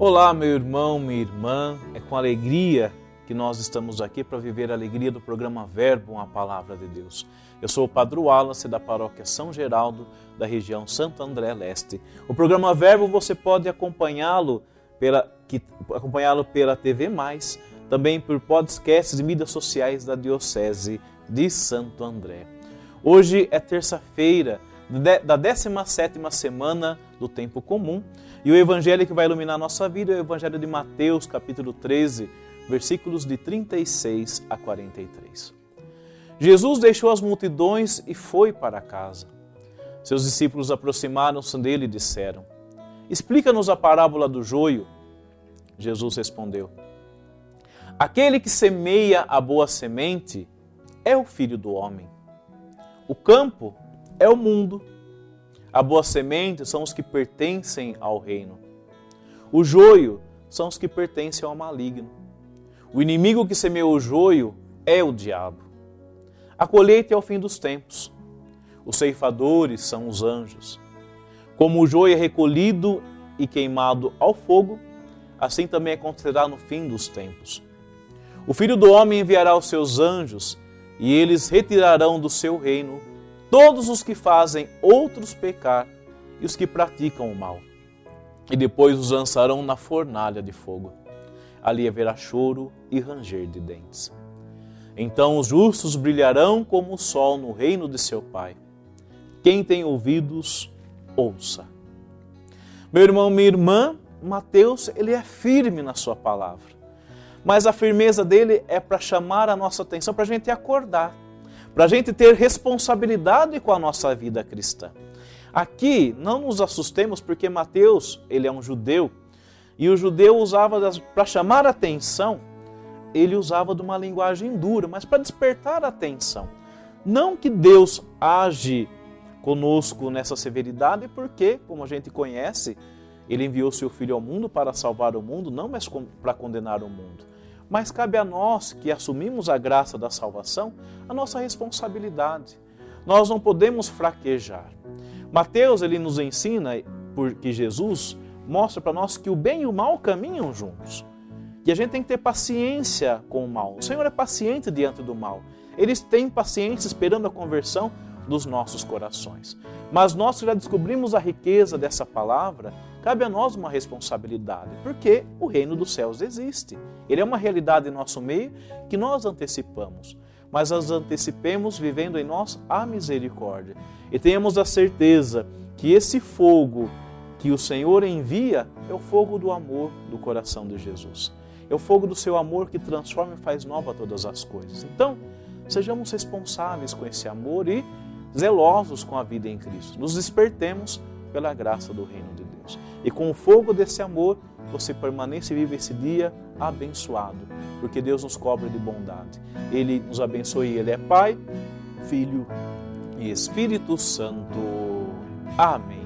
Olá, meu irmão, minha irmã. É com alegria que nós estamos aqui para viver a alegria do programa Verbo, uma palavra de Deus. Eu sou o Padre Wallace da paróquia São Geraldo, da região Santo André Leste. O programa Verbo você pode acompanhá-lo pela, acompanhá-lo pela TV Mais, também por podcasts e mídias sociais da Diocese de Santo André. Hoje é terça-feira da 17 semana do tempo comum e o evangelho que vai iluminar a nossa vida é o evangelho de Mateus, capítulo 13, versículos de 36 a 43. Jesus deixou as multidões e foi para casa. Seus discípulos aproximaram-se dele e disseram: Explica-nos a parábola do joio. Jesus respondeu: Aquele que semeia a boa semente é o filho do homem. O campo é o mundo. A boa semente são os que pertencem ao reino. O joio são os que pertencem ao maligno. O inimigo que semeou o joio é o diabo. A colheita é o fim dos tempos. Os ceifadores são os anjos. Como o joio é recolhido e queimado ao fogo, assim também acontecerá no fim dos tempos. O filho do homem enviará os seus anjos, e eles retirarão do seu reino todos os que fazem outros pecar e os que praticam o mal. E depois os lançarão na fornalha de fogo. Ali haverá choro e ranger de dentes. Então os justos brilharão como o sol no reino de seu Pai. Quem tem ouvidos, ouça. Meu irmão, minha irmã, Mateus, ele é firme na sua palavra. Mas a firmeza dele é para chamar a nossa atenção, para a gente acordar para a gente ter responsabilidade com a nossa vida cristã. Aqui, não nos assustemos, porque Mateus, ele é um judeu, e o judeu usava, para chamar atenção, ele usava de uma linguagem dura, mas para despertar a atenção. Não que Deus age conosco nessa severidade, porque, como a gente conhece, ele enviou seu Filho ao mundo para salvar o mundo, não mais para condenar o mundo. Mas cabe a nós que assumimos a graça da salvação a nossa responsabilidade. Nós não podemos fraquejar. Mateus ele nos ensina porque Jesus mostra para nós que o bem e o mal caminham juntos. Que a gente tem que ter paciência com o mal. O Senhor é paciente diante do mal. Eles têm paciência esperando a conversão dos nossos corações. Mas nós que já descobrimos a riqueza dessa palavra, cabe a nós uma responsabilidade, porque o reino dos céus existe. Ele é uma realidade em nosso meio que nós antecipamos, mas as antecipemos vivendo em nós a misericórdia. E tenhamos a certeza que esse fogo que o Senhor envia é o fogo do amor do coração de Jesus. É o fogo do seu amor que transforma e faz nova todas as coisas. Então, sejamos responsáveis com esse amor e zelosos com a vida em Cristo. Nos despertemos pela graça do reino de Deus. E com o fogo desse amor, você permanece e vive esse dia abençoado, porque Deus nos cobra de bondade. Ele nos abençoe, Ele é Pai, Filho e Espírito Santo. Amém.